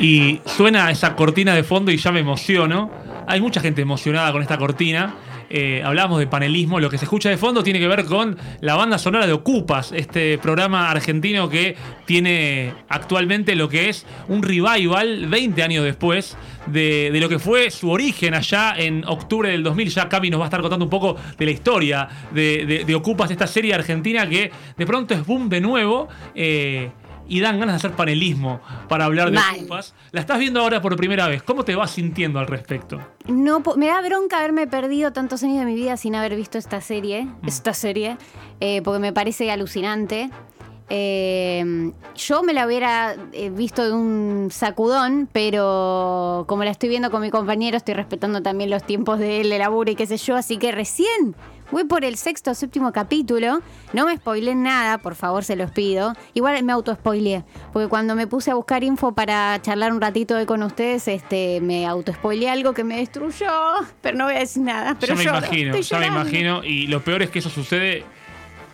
Y suena esa cortina de fondo y ya me emociono. Hay mucha gente emocionada con esta cortina. Eh, hablábamos de panelismo, lo que se escucha de fondo tiene que ver con la banda sonora de Ocupas, este programa argentino que tiene actualmente lo que es un revival 20 años después de, lo que fue su origen allá en octubre del 2000. Ya Cami nos va a estar contando un poco de la historia de, de- de Ocupas, esta serie argentina que de pronto es boom de nuevo. eh, y dan ganas de hacer panelismo para hablar de. Ocupas. La estás viendo ahora por primera vez. ¿Cómo te vas sintiendo al respecto? No, me da bronca haberme perdido tantos años de mi vida sin haber visto esta serie, Mm. esta serie, eh, porque me parece alucinante. Eh, yo me la hubiera eh, visto de un sacudón, pero como la estoy viendo con mi compañero, estoy respetando también los tiempos de él, de laburo y qué sé yo, así que recién voy por el sexto o séptimo capítulo. No me spoilen nada, por favor, se los pido. Igual me auto-spoileé, porque cuando me puse a buscar info para charlar un ratito hoy con ustedes, este, me auto-spoileé algo que me destruyó, pero no voy a decir nada. Pero ya me imagino, ya me imagino. Y lo peor es que eso sucede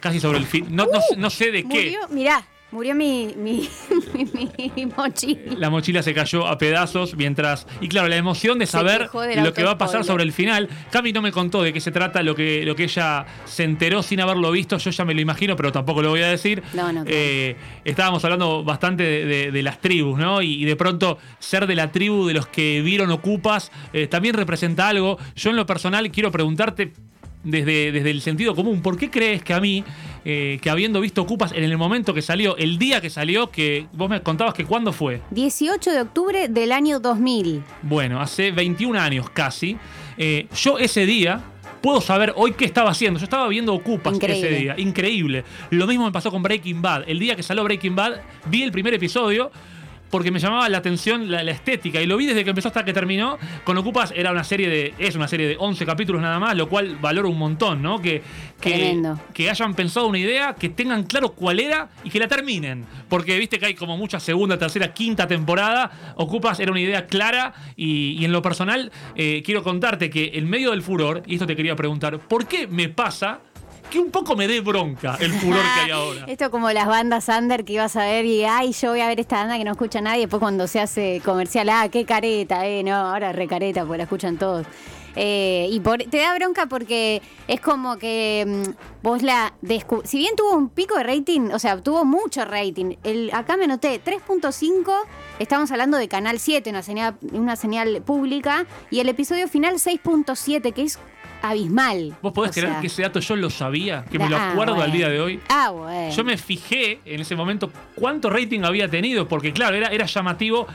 casi sobre el fin. No, no, no sé de qué. Mirá, murió mi, mi, mi, mi mochila. La mochila se cayó a pedazos mientras. Y claro, la emoción de saber lo que va a pasar sobre el final. Cami no me contó de qué se trata, lo que, lo que ella se enteró sin haberlo visto. Yo ya me lo imagino, pero tampoco lo voy a decir. No, no. Eh, estábamos hablando bastante de, de- de las tribus, ¿no? Y, y de pronto ser de la tribu de los que vieron Ocupas eh, también representa algo. Yo en lo personal quiero preguntarte. Desde, desde el sentido común, ¿por qué crees que a mí, eh, que habiendo visto Ocupas en el momento que salió, el día que salió, que vos me contabas que cuándo fue? 18 de octubre del año 2000. Bueno, hace 21 años casi. eh, yo ese día puedo saber hoy qué estaba haciendo. Yo estaba viendo Ocupas Increíble. ese día. Increíble. Lo mismo me pasó con Breaking Bad. El día que salió Breaking Bad, vi el primer episodio. Porque me llamaba la atención la, la estética y lo vi desde que empezó hasta que terminó. Con Ocupas era una serie de. es una serie de 11 capítulos nada más, lo cual valoro un montón, ¿no? Que, que, que hayan pensado una idea, que tengan claro cuál era y que la terminen. Porque viste que hay como mucha segunda, tercera, quinta temporada. Ocupas era una idea clara y, y en lo personal eh, quiero contarte que en medio del furor, y esto te quería preguntar, ¿por qué me pasa que un poco me dé bronca el furor que hay ahora? Esto como las bandas under que ibas a ver y, ay, yo voy a ver esta banda que no escucha nadie. Después cuando se hace comercial, ah, qué careta, eh, no, ahora re careta porque la escuchan todos. Eh, y por- te da bronca porque es como que mm, vos la descu- Si bien tuvo un pico de rating, o sea, tuvo mucho rating. El, acá me noté 3.5, estamos hablando de Canal 7, una señal, una señal pública, y el episodio final 6.7, que es abismal. ¿Vos podés O creer sea, que ese dato yo lo sabía? Que me lo ah, acuerdo al día de hoy. Ah, bueno. Yo me fijé en ese momento cuánto rating había tenido, porque claro, era, era llamativo.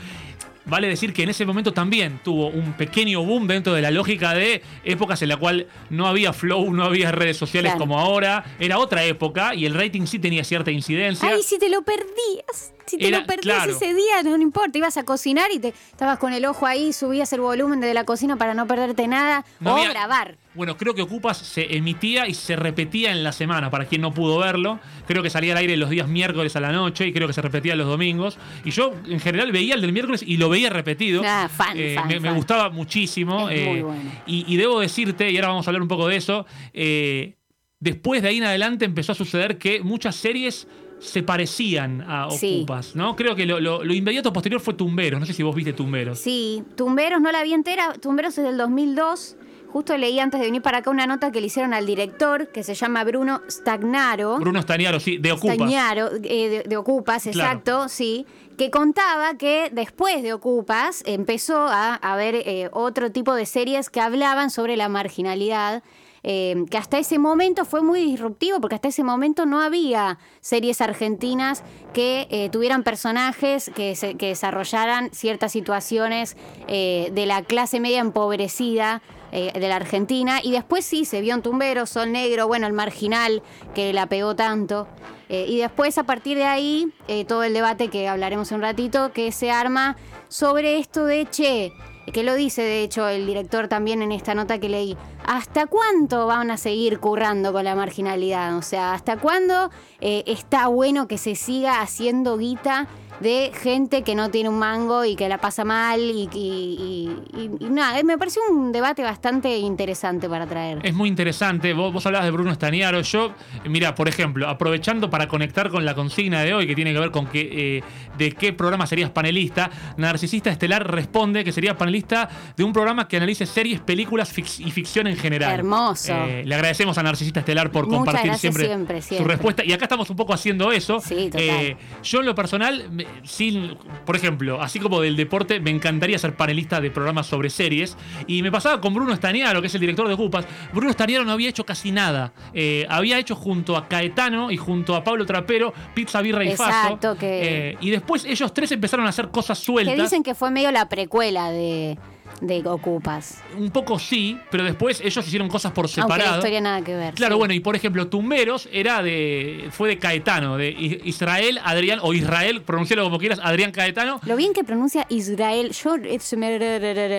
Vale decir que en ese momento también tuvo un pequeño boom dentro de la lógica de épocas en la cual no había flow, no había redes sociales Claro. como ahora. Era otra época y el rating sí tenía cierta incidencia. Ay, si te lo perdías. Si te Era- lo perdías claro. ese día, no, no importa. Ibas a cocinar y te estabas con el ojo ahí, subías el volumen de la cocina para no perderte nada. No o había- grabar. Bueno, creo que Ocupas se emitía y se repetía en la semana, para quien no pudo verlo. Creo que salía al aire los días miércoles a la noche y creo que se repetía los domingos. Y yo, en general, veía el del miércoles y lo veía repetido. Ah, fan, Eh, fan, me, gustaba muchísimo. Es muy eh, bueno. y, y debo decirte, y ahora vamos a hablar un poco de eso, eh, después de ahí en adelante empezó a suceder que muchas series se parecían a Sí. Ocupas, ¿no? Creo que lo, lo- lo inmediato posterior fue Tumberos. No sé si vos viste Tumberos. Sí, Tumberos no la vi entera. Tumberos es del 2002. Justo leí antes de venir para acá una nota que le hicieron al director, que se llama Bruno Stagnaro. Bruno Staniaro, sí, de Ocupas. Stagnaro, eh, de, de Ocupas, Claro. exacto, sí. Que contaba que después de Ocupas empezó a haber eh, otro tipo de series que hablaban sobre la marginalidad. Eh, que hasta ese momento fue muy disruptivo, porque hasta ese momento no había series argentinas que eh, tuvieran personajes que, desarrollaran ciertas situaciones eh, de la clase media empobrecida eh, de la Argentina. Y después sí, se vio en Tumbero, Sol Negro, bueno, el marginal que la pegó tanto. Y después, a partir de ahí, todo el debate que hablaremos un ratito, que se arma sobre esto de, che, que lo dice de hecho el director también en esta nota que leí, ¿hasta cuánto van a seguir currando con la marginalidad? O sea, ¿hasta cuándo eh, está bueno que se siga haciendo guita de gente que no tiene un mango y que la pasa mal y, y- y- y nada, eh, me pareció un debate bastante interesante para traer. Es muy interesante. Vos, vos hablabas de Bruno Staniaro. Yo, mira, por ejemplo, aprovechando para conectar con la consigna de hoy, que tiene que ver con que, eh, de qué programa serías panelista, Narcisista Estelar responde que sería panelista de un programa que analice series, películas fic- y ficción en general. Hermoso. Eh, le agradecemos a Narcisista Estelar por Muchas compartir siempre, siempre, su respuesta. Y acá estamos un poco haciendo eso. Sí, total. Eh, yo en lo personal, sin, por ejemplo, así como del deporte, me encantaría ser panelista de programas sobre series. Y me pasaba con Bruno Staniaro, que es el director de Ocupas. Bruno Staniaro no había hecho casi nada. Eh, había hecho junto a Caetano y junto a Pablo Trapero Pizza, Birra y Faso. Exacto, que- Eh, y después ellos tres empezaron a hacer cosas sueltas. Que dicen que fue medio la precuela de, de Ocupas. Un poco sí, pero después ellos hicieron cosas por Aunque la separado. historia nada que ver. Claro, sí. bueno, y por ejemplo, Tumberos era de. fue de Caetano, de Israel, Adrián, o Israel, pronuncialo como quieras, Adrián Caetano. Lo bien que pronuncia Israel, yo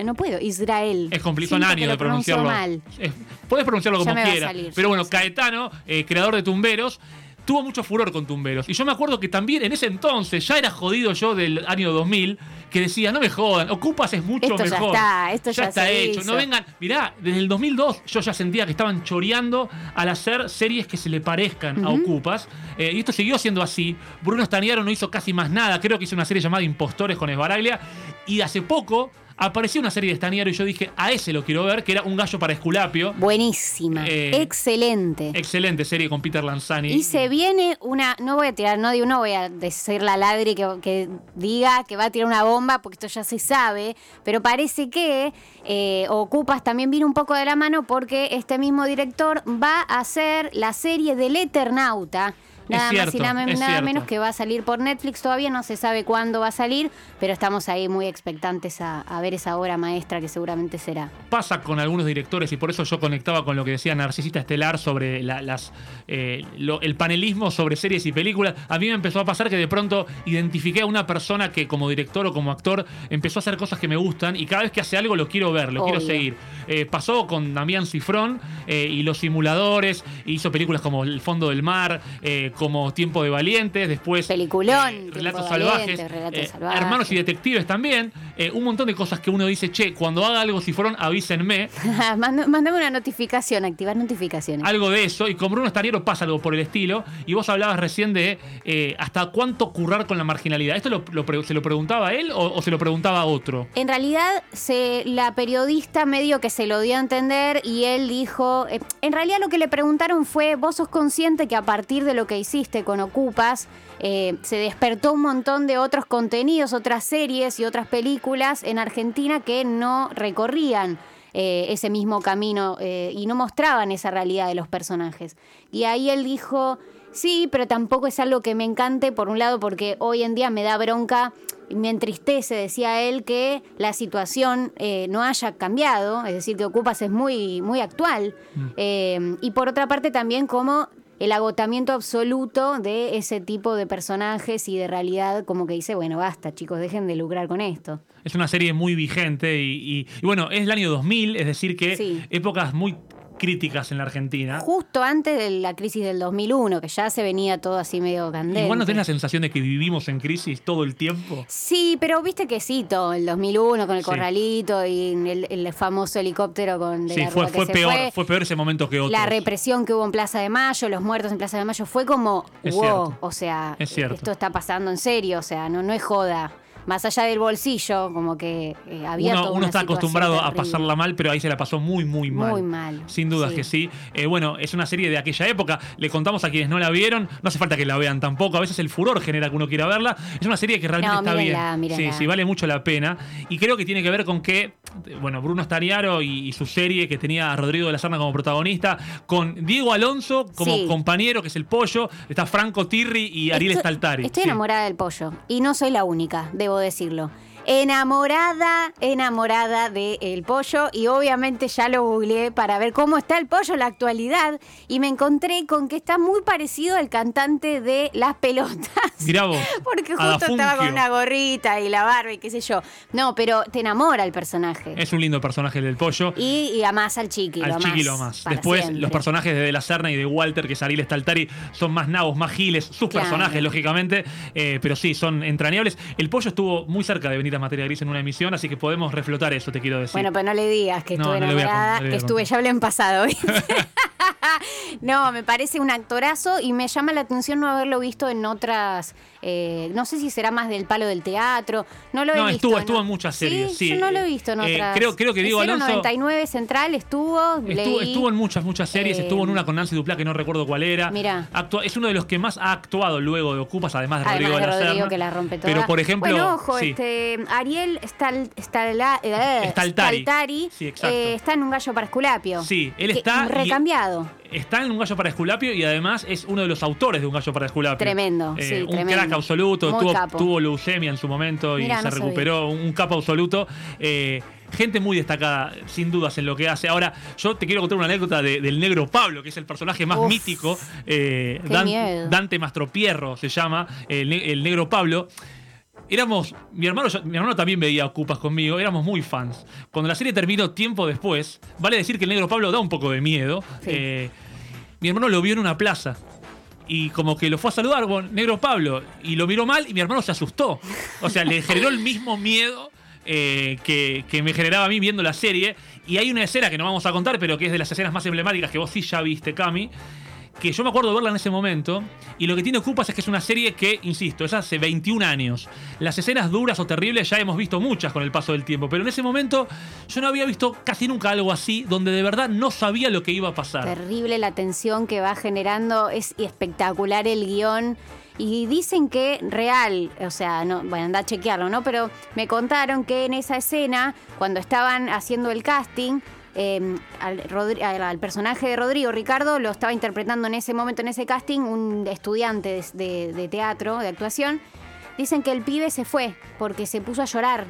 no puedo, Israel. Es complicado de pronunciarlo. mal. Es- puedes pronunciarlo como quieras. pero bueno. Caetano, eh, creador de Tumberos, tuvo mucho furor con Tumberos. Y yo me acuerdo que también en ese entonces, ya era jodido yo del año 2000, que decía, no me jodan, Ocupas es mucho Esto ya mejor. está, esto ya está se hecho. hizo. No vengan, mirá, desde el 2002 yo ya sentía que estaban choreando al hacer series que se le parezcan a Ocupas. Eh, y esto siguió siendo así. Bruno Staniaro no hizo casi más nada. Creo que hizo una serie llamada Impostores con Esbaraglia. Y hace poco apareció una serie de Staniaro y yo dije, a ese lo quiero ver, que era Un gallo para Esculapio. Buenísima, Eh, excelente. Excelente serie con Peter Lanzani. Y se viene una, no voy a tirar, no no voy a decir la ladri que, que diga que va a tirar una bomba, porque esto ya se sabe, pero parece que eh, Ocupas también viene un poco de la mano porque este mismo director va a hacer la serie del Eternauta. Nada cierto, más y nada, menos que va a salir por Netflix. Todavía no se sabe cuándo va a salir, pero estamos ahí muy expectantes a, a ver esa obra maestra que seguramente será. pasa con algunos directores y por eso yo conectaba con lo que decía Narcisista Estelar sobre la- las, eh, lo- el panelismo sobre series y películas. A mí me empezó a pasar que de pronto identifiqué a una persona que como director o como actor empezó a hacer cosas que me gustan y cada vez que hace algo lo quiero ver, lo quiero seguir. Eh, pasó con Damián Cifrón eh, y Los Simuladores, hizo películas como El Fondo del Mar, eh, como Tiempo de Valientes, después Peliculón, eh, Relatos Salvajes, eh, Salvajes. Hermanos y Detectives también, eh, un montón de cosas que uno dice, che, cuando haga algo Cifrón avísenme. Manda- Mándame una notificación, activar notificaciones. algo de eso. Y con Bruno Staniero pasa algo por el estilo. Y vos hablabas recién de hasta cuánto currar con la marginalidad. ¿Esto lo- lo pre- se lo preguntaba a él o, o se lo preguntaba a otro? En realidad, se, la periodista medio que se lo dio a entender y él dijo, eh, en realidad lo que le preguntaron fue, vos sos consciente que a partir de lo que hiciste con Ocupas, eh, se despertó un montón de otros contenidos, otras series y otras películas en Argentina que no recorrían eh, ese mismo camino eh, y no mostraban esa realidad de los personajes. Y ahí él dijo, sí, pero tampoco es algo que me encante, por un lado, porque hoy en día me da bronca, y me entristece, decía él, que la situación eh, no haya cambiado, es decir, que Ocupas es muy, muy actual. Eh, y por otra parte también como el agotamiento absoluto de ese tipo de personajes y de realidad, como que dice, bueno, basta, chicos, dejen de lucrar con esto. Es una serie muy vigente y, y- y bueno, es el año 2000, es decir que Sí. épocas muy críticas en la Argentina. Justo antes de la crisis del 2001, que ya se venía todo así medio candente. Igual no tenés la sensación de que vivimos en crisis todo el tiempo. Sí, pero viste que sí, todo, el 2001 con el Sí. corralito y el, el famoso helicóptero con de Sí, la fue, que fue peor, fue. fue peor ese momento que otro. La represión que hubo en Plaza de Mayo, los muertos en Plaza de Mayo, fue como, Es wow, cierto. o sea, Es esto está pasando en serio, o sea, no, no es joda. Más allá del bolsillo, como que eh, había Uno, toda uno una está acostumbrado a pasarla mal, pero ahí se la pasó muy, muy mal. Muy mal, Sin dudas sí. que sí. Eh, bueno, es una serie de aquella época. Le contamos a quienes no la vieron. No hace falta que la vean tampoco. A veces el furor genera que uno quiera verla. Es una serie que realmente No, está mírenla, bien. mírenla. Sí, sí, vale mucho la pena. Y creo que tiene que ver con que, bueno, Bruno Staniaro y, y su serie que tenía a Rodrigo de la Serna como protagonista, con Diego Alonso como Sí. compañero, que es el pollo, está Franco Tirri y Ariel Estoy- Staltari. Estoy Sí. enamorada del pollo. Y no soy la única, debo decirlo. Enamorada, enamorada del pollo y obviamente ya lo googleé para ver cómo está el pollo en la actualidad y me encontré con que está muy parecido al cantante de Las Pelotas. Mirá vos. Porque justo estaba con una gorrita y la barba y qué sé yo. No, pero te enamora el personaje. Es un lindo personaje el del pollo. Y, y amás al chiqui, Al chiqui lo más. Después, siempre. los personajes de De la Serna y de Walter, que es Ariel Staltari, son más nabos, más giles. Sus Claro. personajes, lógicamente. eh, pero sí, son entrañables. El pollo estuvo muy cerca de venir a Materia Gris en una emisión, así que podemos reflotar eso, te quiero decir. Bueno, pero no le digas que No, estuve no enamorada, no que estuve, ya hablé en pasado. no, me parece un actorazo y me llama la atención no haberlo visto en otras. eh, no sé si será más del palo del teatro. No lo he No, visto. estuvo- estuvo en muchas series, sí. Yo no lo he visto en Eh, otras. creo- creo que Diego En Alonso- 99 Central estuvo. Estuvo, leí. estuvo en muchas, muchas series. Eh, estuvo en una con Nancy Duplá que no recuerdo cuál era. Actua- es uno de los que más ha actuado luego de Ocupas, además de Rodrigo Además de de la Rodrigo Serna. que la rompe toda. Pero por ejemplo. Bueno, ojo, sí. este, Ariel Stal, eh, Staltari. Staltari, Sí, exacto. eh, está en un gallo para Esculapio. Sí, él Que- está y- Recambiado. Está en un gallo para Esculapio y además es uno de los autores de un gallo para Esculapio. Tremendo, sí, un tremendo. crack absoluto. Muy Tuvo, capo. tuvo leucemia en su momento y Mirá, se no recuperó. Un, un capo absoluto. Eh, gente muy destacada, sin dudas, en lo que hace. Ahora, yo te quiero contar una anécdota de- del negro Pablo, que es el personaje más Uf, mítico. eh, Dan- miedo. Dante Mastropierro se llama, el negro Pablo. Éramos, mi hermano, mi hermano también veía Ocupas conmigo, éramos muy fans. Cuando la serie terminó tiempo después, vale decir que el negro Pablo da un poco de miedo. Sí. eh, mi hermano lo vio en una plaza. Y como que lo fue a saludar, bueno, negro Pablo, y lo miró mal y mi hermano se asustó. O sea, le generó el mismo miedo eh, que, que me generaba a mí viendo la serie. Y hay una escena que no vamos a contar, pero que es de las escenas más emblemáticas que vos sí ya viste, Cami. Que yo me acuerdo de verla en ese momento. Y lo que tiene Ocupas es que es una serie que, insisto, es hace 21 años. Las escenas duras o terribles ya hemos visto muchas con el paso del tiempo. Pero en ese momento yo no había visto casi nunca algo así, donde de verdad no sabía lo que iba a pasar. Terrible la tensión que va generando, es espectacular el guion. Y dicen que real, o sea, no, bueno, anda a chequearlo, ¿no? Pero me contaron que en esa escena, cuando estaban haciendo el casting, eh, al, al- personaje de Rodrigo, Ricardo, lo estaba interpretando en ese momento, en ese casting, un estudiante de, teatro, de actuación. Dicen que el pibe se fue porque se puso a llorar.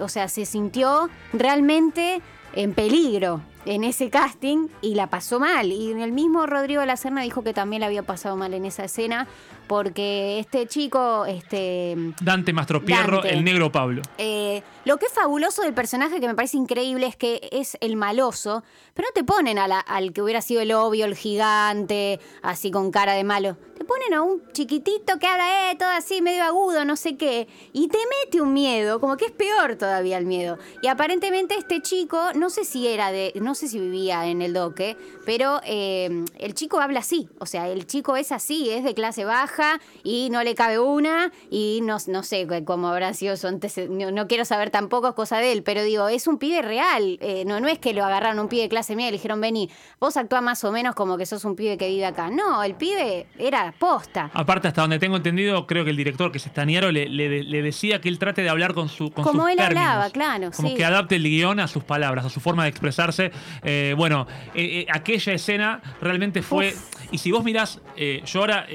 O sea, se sintió realmente en peligro en ese casting y la pasó mal. Y el mismo Rodrigo de la Serna dijo que también la había pasado mal en esa escena porque este chico, este, Dante Mastropierro, Dante. el negro Pablo. eh, lo que es fabuloso del personaje que me parece increíble es que es el maloso, pero no te ponen a la- al que hubiera sido el obvio, el gigante, así con cara de malo. Te ponen a un chiquitito que habla, eh, todo así, medio agudo, no sé qué, y te mete un miedo, como que es peor todavía el miedo. Y aparentemente este chico, no sé si era de, no sé si vivía en el doque, pero eh, el chico habla así, o sea, el chico es así, es de clase baja y no le cabe una y no, no sé cómo habrá sido su antecedente, no, no quiero saber tampoco, cosa de él, pero digo, es un pibe real, eh, no, no es que lo agarraron un pibe de clase media y le dijeron, vení, vos actúa más o menos como que sos un pibe que vive acá. No, el pibe era posta. Aparte, hasta donde tengo entendido, creo que el director, que es Estaniero, le, le- le decía que él trate de hablar con, su, con Como sus él términos. hablaba, claro, Como sí. que adapte el guion a sus palabras, a su forma de expresarse. Eh, bueno, eh, eh, aquella escena realmente fue... Y si vos mirás, yo ahora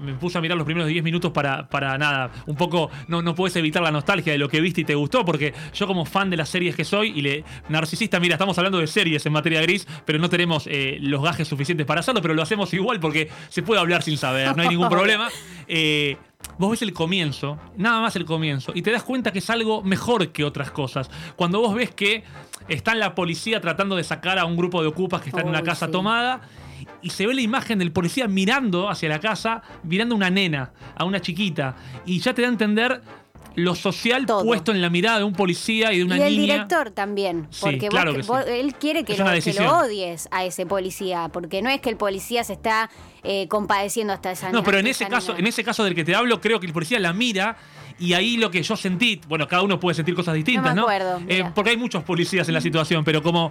me puse a mirar los primeros 10 minutos para, para nada, un poco, no, no puedes evitar la nostalgia de lo que viste y te gustó, porque yo como fan de las series que soy y le narcisista, mira, estamos hablando de series en materia gris, pero no tenemos los gajes suficientes para hacerlo, pero lo hacemos igual porque se puede hablar sin saber, no hay ningún problema. Vos ves el comienzo, nada más el comienzo, y te das cuenta que es algo mejor que otras cosas. Cuando vos ves que está la policía tratando de sacar a un grupo de ocupas que está en una casa sí. tomada, y se ve la imagen del policía mirando hacia la casa, mirando a una nena, a una chiquita, y ya te da a entender lo social Todo. puesto en la mirada de un policía y de una y el niña. director también, Sí, porque vos claro que- que sí. vos- él quiere que lo, que lo odies a ese policía, porque no es que el policía se está eh, compadeciendo hasta esa No, pero en ese caso, en ese caso del que te hablo, creo que el policía la mira y ahí lo que yo sentí, bueno, cada uno puede sentir cosas distintas, No me acuerdo, Eh, porque hay muchos policías en la situación, pero como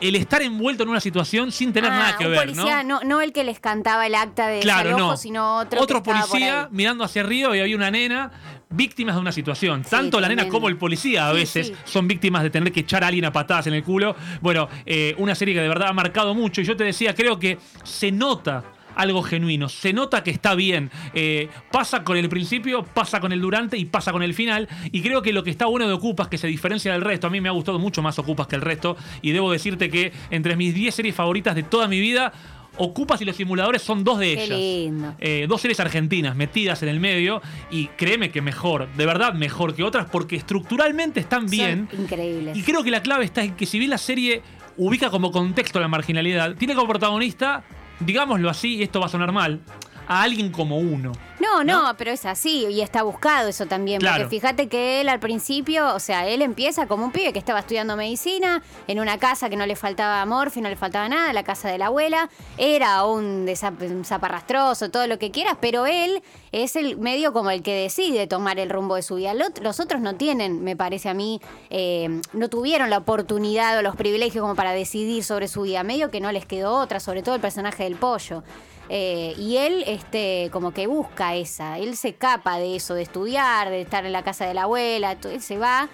el estar envuelto en una situación sin tener Ah, nada que un ver, policía, ¿no? ¿no? no el que les cantaba el acta de Claro, no. sino otro. que estaba por policía mirando hacia arriba y había una nena víctimas de una situación. Tanto la nena como el policía a Sí, veces sí. son víctimas de tener que echar a alguien a patadas en el culo. Bueno, eh, una serie que de verdad ha marcado mucho. Y yo te decía, creo que se nota algo genuino. Se nota que está bien. Eh, pasa con el principio, pasa con el durante y pasa con el final. Y creo que lo que está bueno de Ocupas, que se diferencia del resto, a mí me ha gustado mucho más Ocupas que el resto. Y debo decirte que entre mis 10 series favoritas de toda mi vida, Ocupas y los simuladores son dos de Qué ellas. lindo. Eh, dos series argentinas metidas en el medio y créeme que mejor, de verdad mejor que otras porque estructuralmente están bien. Son increíbles. Y creo que la clave está en que si bien la serie ubica como contexto la marginalidad, tiene como protagonista, digámoslo así, esto va a sonar mal, a alguien como uno. No, no, pero es así y está buscado eso también. Claro. Porque fíjate que él al principio, o sea, él empieza como un pibe que estaba estudiando medicina en una casa que no le faltaba morfio, no le faltaba nada, la casa de la abuela. Era un, un zaparrastroso, todo lo que quieras, pero él es el medio como el que decide tomar el rumbo de su vida. Los otros no tienen, me parece a mí, eh, no tuvieron la oportunidad o los privilegios como para decidir sobre su vida. Medio que no les quedó otra, sobre todo el personaje del pollo. Eh, y él, este, como que busca esa, él se escapa de eso, de estudiar, de estar en la casa de la abuela, él se va.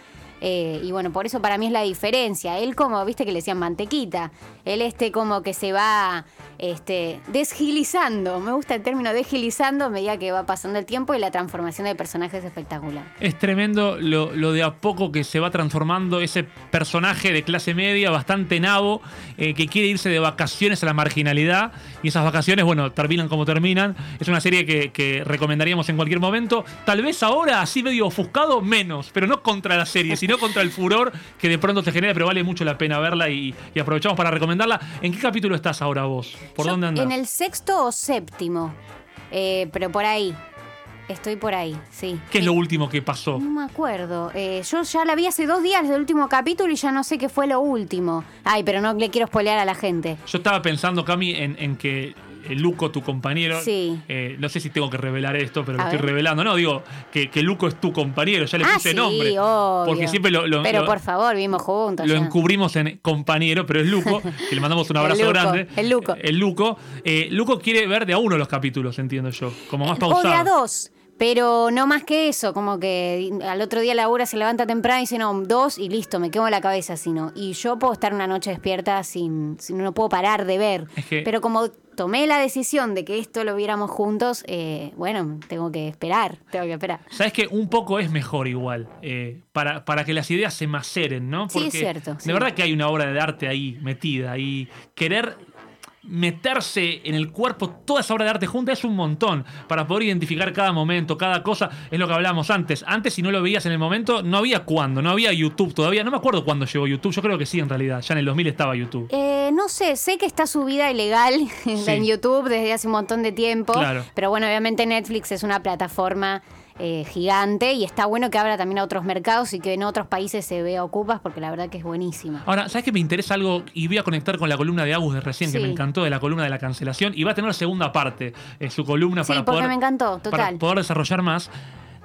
Eh, y bueno, por eso para mí es la diferencia. Él como, viste que le decían mantequita. Él este como que se va este, desgilizando. Me gusta el término desgilizando a medida que va pasando el tiempo y la transformación del personaje es espectacular. Es tremendo lo, lo de a poco que se va transformando ese personaje de clase media, bastante nabo, eh, que quiere irse de vacaciones a la marginalidad. Y esas vacaciones, bueno, terminan como terminan. Es una serie que, que recomendaríamos en cualquier momento. Tal vez ahora, así medio ofuscado, menos, pero no contra la serie, sino contra el furor que de pronto te genera, pero vale mucho la pena verla y, y aprovechamos para recomendarla. ¿En qué capítulo estás ahora vos? ¿Por Yo dónde andas? En el sexto o séptimo. Eh, pero por ahí. Estoy por ahí, sí. ¿Qué es lo último que pasó? No me acuerdo. Eh, yo ya la vi hace dos días del último capítulo y ya no sé qué fue lo último. Ay, pero no le quiero spoilear a la gente. Yo estaba pensando, Cami, en, en que Luco, tu compañero, Sí. eh, no sé si tengo que revelar esto, pero lo estoy ver. revelando. No, digo que, que Luco es tu compañero, ya le ah, puse sí, nombre. obvio. Porque siempre lo, lo- Pero lo- por favor, vivimos juntos. lo ya. encubrimos en compañero, pero es Luco, que le mandamos un El abrazo Luco, grande. el Luco. El Luco. Eh, Luco quiere ver de a uno los capítulos, entiendo yo. Como más O de a pausado. dos. Pero no más que eso, como que al otro día Laura se levanta temprano y dice, no, dos y listo, me quemo la cabeza, sino. Y yo puedo estar una noche despierta sin, sin no puedo parar de ver. Es que- Pero como tomé la decisión de que esto lo viéramos juntos, eh, bueno, tengo que esperar, tengo que esperar. Sabes que un poco es mejor igual, eh, para, para que las ideas se maceren, ¿no? Sí, es cierto, De sí. verdad que hay una obra de arte ahí metida y querer meterse en el cuerpo toda esa obra de arte junta es un montón para poder identificar cada momento, cada cosa, es lo que hablábamos antes. Antes si no lo veías en el momento, no había cuándo, no había YouTube todavía, no me acuerdo cuándo llegó YouTube, yo creo que sí en realidad, ya en el 2000 estaba YouTube. Eh, no sé, sé que está subida ilegal en YouTube desde hace un montón de tiempo. Claro. Pero bueno, obviamente Netflix es una plataforma eh, gigante y está bueno que abra también a otros mercados y que en otros países se vea Ocupas porque la verdad que es buenísima. Ahora, ¿sabes que me interesa algo? Y voy a conectar con la columna de Agus de recién, que me encantó, de la columna de la cancelación. Y va a tener segunda parte, eh, su columna Sí, para porque poder. me encantó, Para total. poder desarrollar más.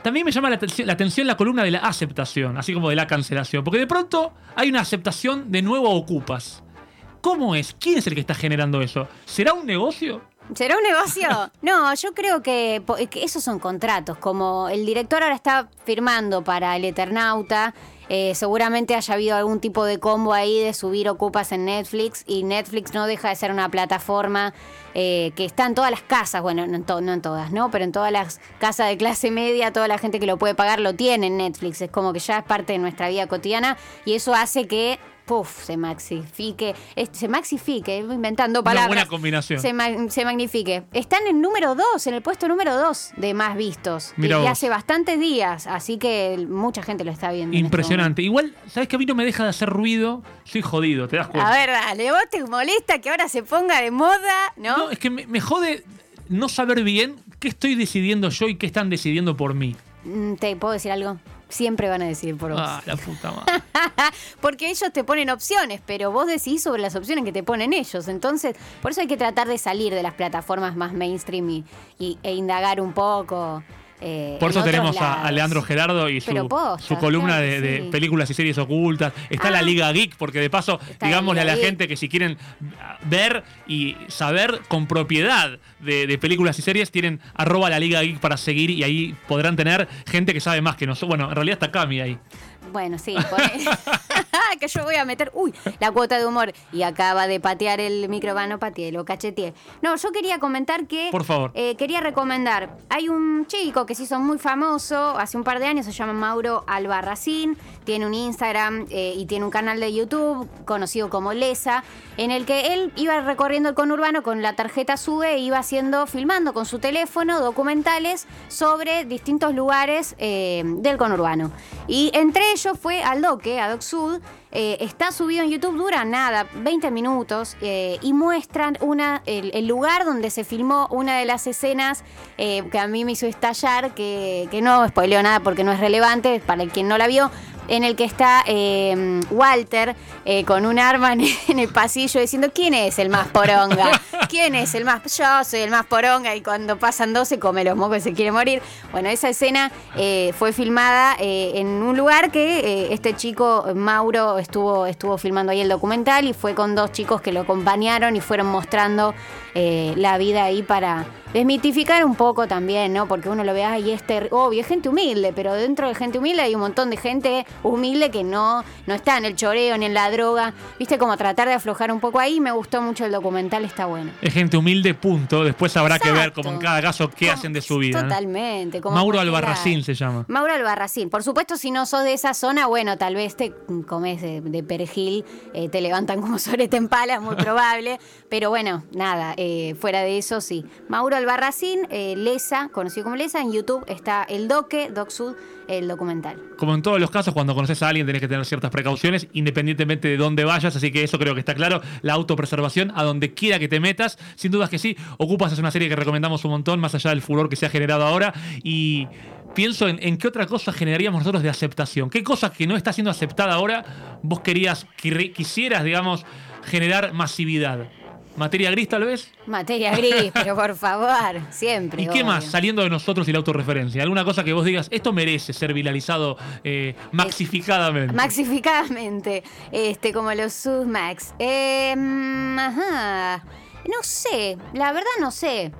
También me llama la la atención la columna de la aceptación, así como de la cancelación. Porque de pronto hay una aceptación de nuevo Ocupas. ¿Cómo es? ¿Quién es el que está generando eso? ¿Será un negocio? ¿Será un negocio? No, yo creo que, po- que esos son contratos. Como el director ahora está firmando para el Eternauta, eh, seguramente haya habido algún tipo de combo ahí de subir ocupas en Netflix y Netflix no deja de ser una plataforma eh, que está en todas las casas, bueno, no en, to- no en todas, ¿no? Pero en todas las casas de clase media, toda la gente que lo puede pagar lo tiene en Netflix. Es como que ya es parte de nuestra vida cotidiana y eso hace que... Puf, se maxifique, es- se maxifique, inventando Una palabras. buena combinación. Se, ma- se magnifique. Está en número 2, en el puesto número 2 de más vistos. Y, y hace bastantes días, así que mucha gente lo está viendo. en este Impresionante. Igual, ¿sabes que a mí no me deja de hacer ruido? Soy jodido, ¿te das cuenta? A ver, dale, vos te molesta que ahora se ponga de moda, ¿no? No, es que me, me jode no saber bien qué estoy decidiendo yo y qué están decidiendo por mí. Mm, ¿Te puedo decir algo? Siempre van a decir por vos. Ah, la puta madre. Porque ellos te ponen opciones, pero vos decidís sobre las opciones que te ponen ellos. Entonces, por eso hay que tratar de salir de las plataformas más mainstream y, y- e indagar un poco. Eh, Por eso tenemos a, lados. a Leandro Gerardo y su, Pero posta, su columna claro de, que de sí. películas y series ocultas. Está Ah. la Liga Geek, porque de paso, Está digámosle a la Geek. gente que si quieren ver y saber con propiedad de, de películas y series, tienen arroba la Liga Geek para seguir y ahí podrán tener gente que sabe más que nosotros. Bueno, en realidad está Cami ahí. Bueno, sí. que yo voy a meter, uy, la cuota de humor. Y acaba de patear el micrófono, pateé, lo cacheteé. No, yo quería comentar que. Por favor. Eh, quería recomendar. Hay un chico que se hizo muy famoso hace un par de años, se llama Mauro Albarracín. Tiene un Instagram eh, y tiene un canal de YouTube conocido como Lesa, en el que él iba recorriendo el conurbano con la tarjeta SUBE e iba haciendo, filmando con su teléfono documentales sobre distintos lugares eh, del conurbano. Y entre ellos fue Aldoque, Adoc Sud, eh, está subido en YouTube, dura nada, 20 minutos, y muestran una, el, lugar donde se filmó una de las escenas que a mí me hizo estallar, que, que no spoileo nada porque no es relevante para el quien no la vio, en el que está em, Walter eh, con un arma en, el pasillo diciendo quién es el más poronga, quién es el más, yo soy el más poronga y cuando pasan dos se come los mocos y se quiere morir. Bueno, esa escena eh, fue filmada eh, en un lugar que este chico Mauro estuvo, estuvo filmando ahí el documental y fue con dos chicos que lo acompañaron y fueron mostrando la vida ahí para desmitificar un poco también, ¿no? Porque uno lo ve, ahí es obvio, es gente humilde, pero dentro de gente humilde hay un montón de gente humilde que no, no está en el choreo ni en la droga. Viste, como tratar de aflojar un poco ahí. Me gustó mucho el documental, está bueno. Es gente humilde, punto. Después habrá que ver, como en cada caso, qué hacen de su vida. Totalmente. Mauro Albarracín se llama. Mauro Albarracín. Por supuesto, si no sos de esa zona, bueno, tal vez te comes de, perejil, eh, te levantan como sobre tempala, es muy probable. Pero bueno, nada, eh, fuera de eso, sí. Mauro Albarracín, eh, Lesa, conocido como Lesa, en YouTube está el Doque, Doc Sud, el documental. Como en todos los casos, cuando conoces a alguien tenés que tener ciertas precauciones, independientemente de dónde vayas, así que eso creo que está claro. La autopreservación, a donde quiera que te metas, sin dudas que sí. Ocupas es una serie que recomendamos un montón, más allá del furor que se ha generado ahora. Y pienso en, en, qué otra cosa generaríamos nosotros de aceptación. ¿Qué cosa que no está siendo aceptada ahora vos querías, quisieras, digamos, generar masividad? ¿Materia gris tal vez? Materia gris, pero por favor, siempre. ¿Y qué más, saliendo de nosotros y la autorreferencia? ¿Alguna cosa que vos digas, esto merece ser viralizado eh, maxificadamente? maxificadamente, este, como los Submax. Eh, ajá. No sé, la verdad no sé.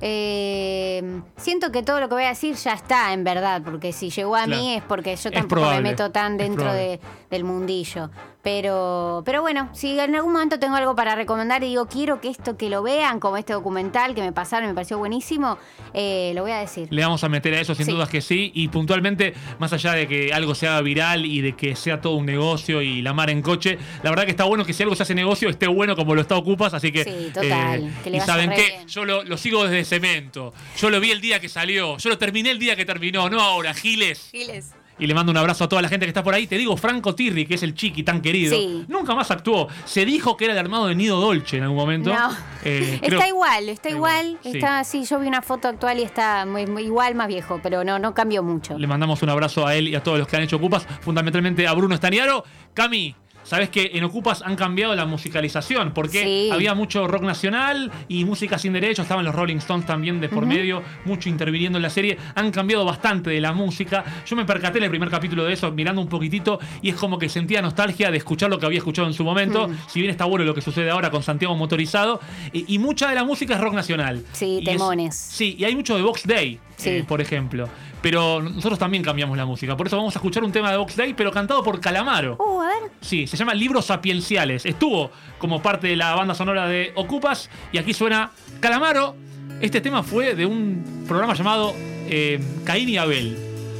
Eh, siento que todo lo que voy a decir ya está en verdad, porque si llegó a mí es porque yo tampoco me meto tan dentro del mundillo. Pero, pero bueno, si en algún momento tengo algo para recomendar y digo, quiero que esto que lo vean, como este documental que me pasaron, me pareció buenísimo, eh, lo voy a decir. Le vamos a meter a eso, sin dudas que sí. Y puntualmente, más allá de que algo sea viral y de que sea todo un negocio y la mar en coche, la verdad que está bueno que si algo se hace negocio, esté bueno como lo está Ocupas. Así que. Sí, total. Eh, y saben que yo lo, sigo desde cemento. Yo lo vi el día que salió. Yo lo terminé el día que terminó, no ahora. Giles. Giles. Y le mando un abrazo a toda la gente que está por ahí. Te digo, Franco Tirri, que es el chiqui tan querido, nunca más actuó. Se dijo que era el armado de Nido Dolce en algún momento. No. Eh, está igual, está, igual. Está, sí. yo vi una foto actual y está muy, igual, más viejo, pero no, no cambió mucho. Le mandamos un abrazo a él y a todos los que han hecho ocupas, fundamentalmente a Bruno Estaniaro. Cami, Sabes que en Ocupas han cambiado la musicalización, porque había mucho rock nacional y música sin derecho, estaban los Rolling Stones también de por medio, mucho interviniendo en la serie. Han cambiado bastante de la música. Yo me percaté en el primer capítulo de eso, mirando un poquitito, y es como que sentía nostalgia de escuchar lo que había escuchado en su momento. Si bien está bueno lo que sucede ahora con Santiago Motorizado, y, mucha de la música es rock nacional. Sí, temones. sí, y hay mucho de Box Day, eh, por ejemplo. Pero nosotros también cambiamos la música. Por eso vamos a escuchar un tema de Box Day, pero cantado por Calamaro. Uh, a ver. Sí, se llama Libros Sapienciales. Estuvo como parte de la banda sonora de Ocupas y aquí suena Calamaro. Este tema fue de un programa llamado eh, Caín y Abel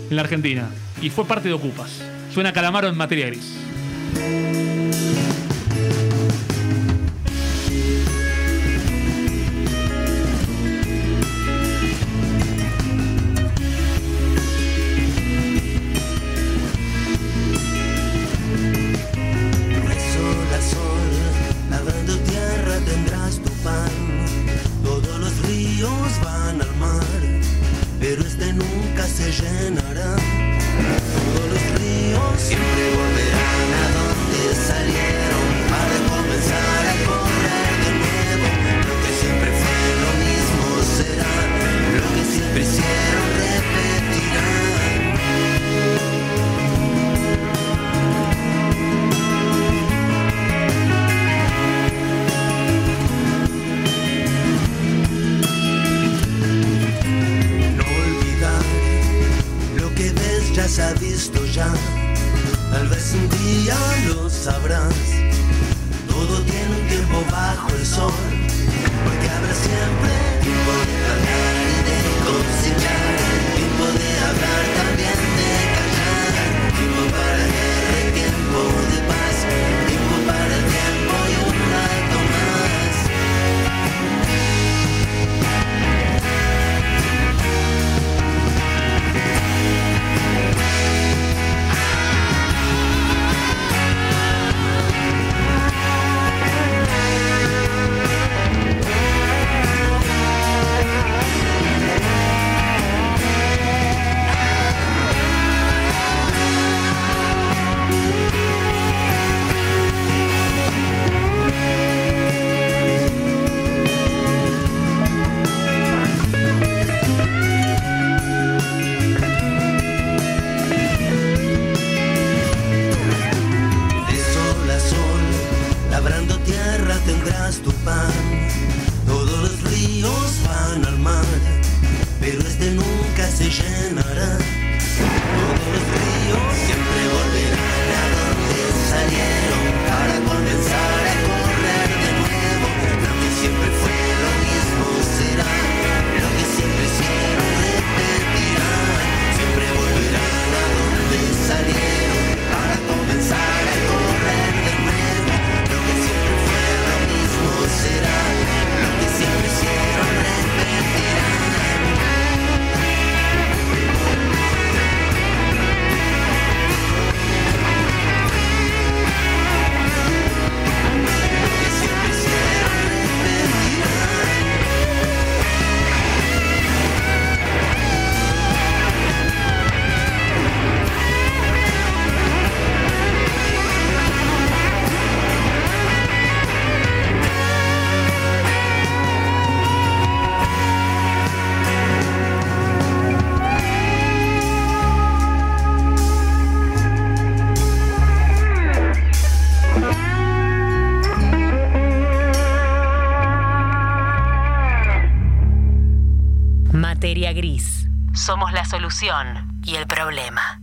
en la Argentina y fue parte de Ocupas. Suena Calamaro en materia gris. Gris. Somos la solución y el problema.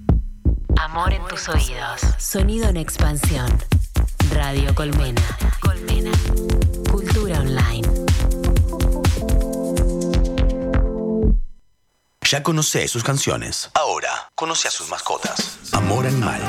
Amor en tus oídos. Sonido en expansión. Radio Colmena. Colmena. Cultura online. Ya conoce sus canciones. Ahora conoce a sus mascotas. Amor Animal.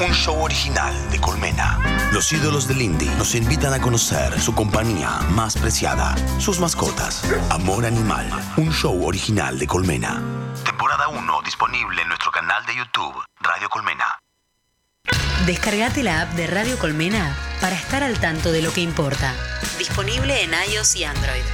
Un show original de Colmena. Los ídolos del indie nos invitan a conocer su compañía más preciada, sus mascotas. Amor Animal. Un show original de Colmena. Temporada 1 disponible en nuestro canal de YouTube, Radio Colmena. Descargate la app de Radio Colmena para estar al tanto de lo que importa. Disponible en iOS y Android.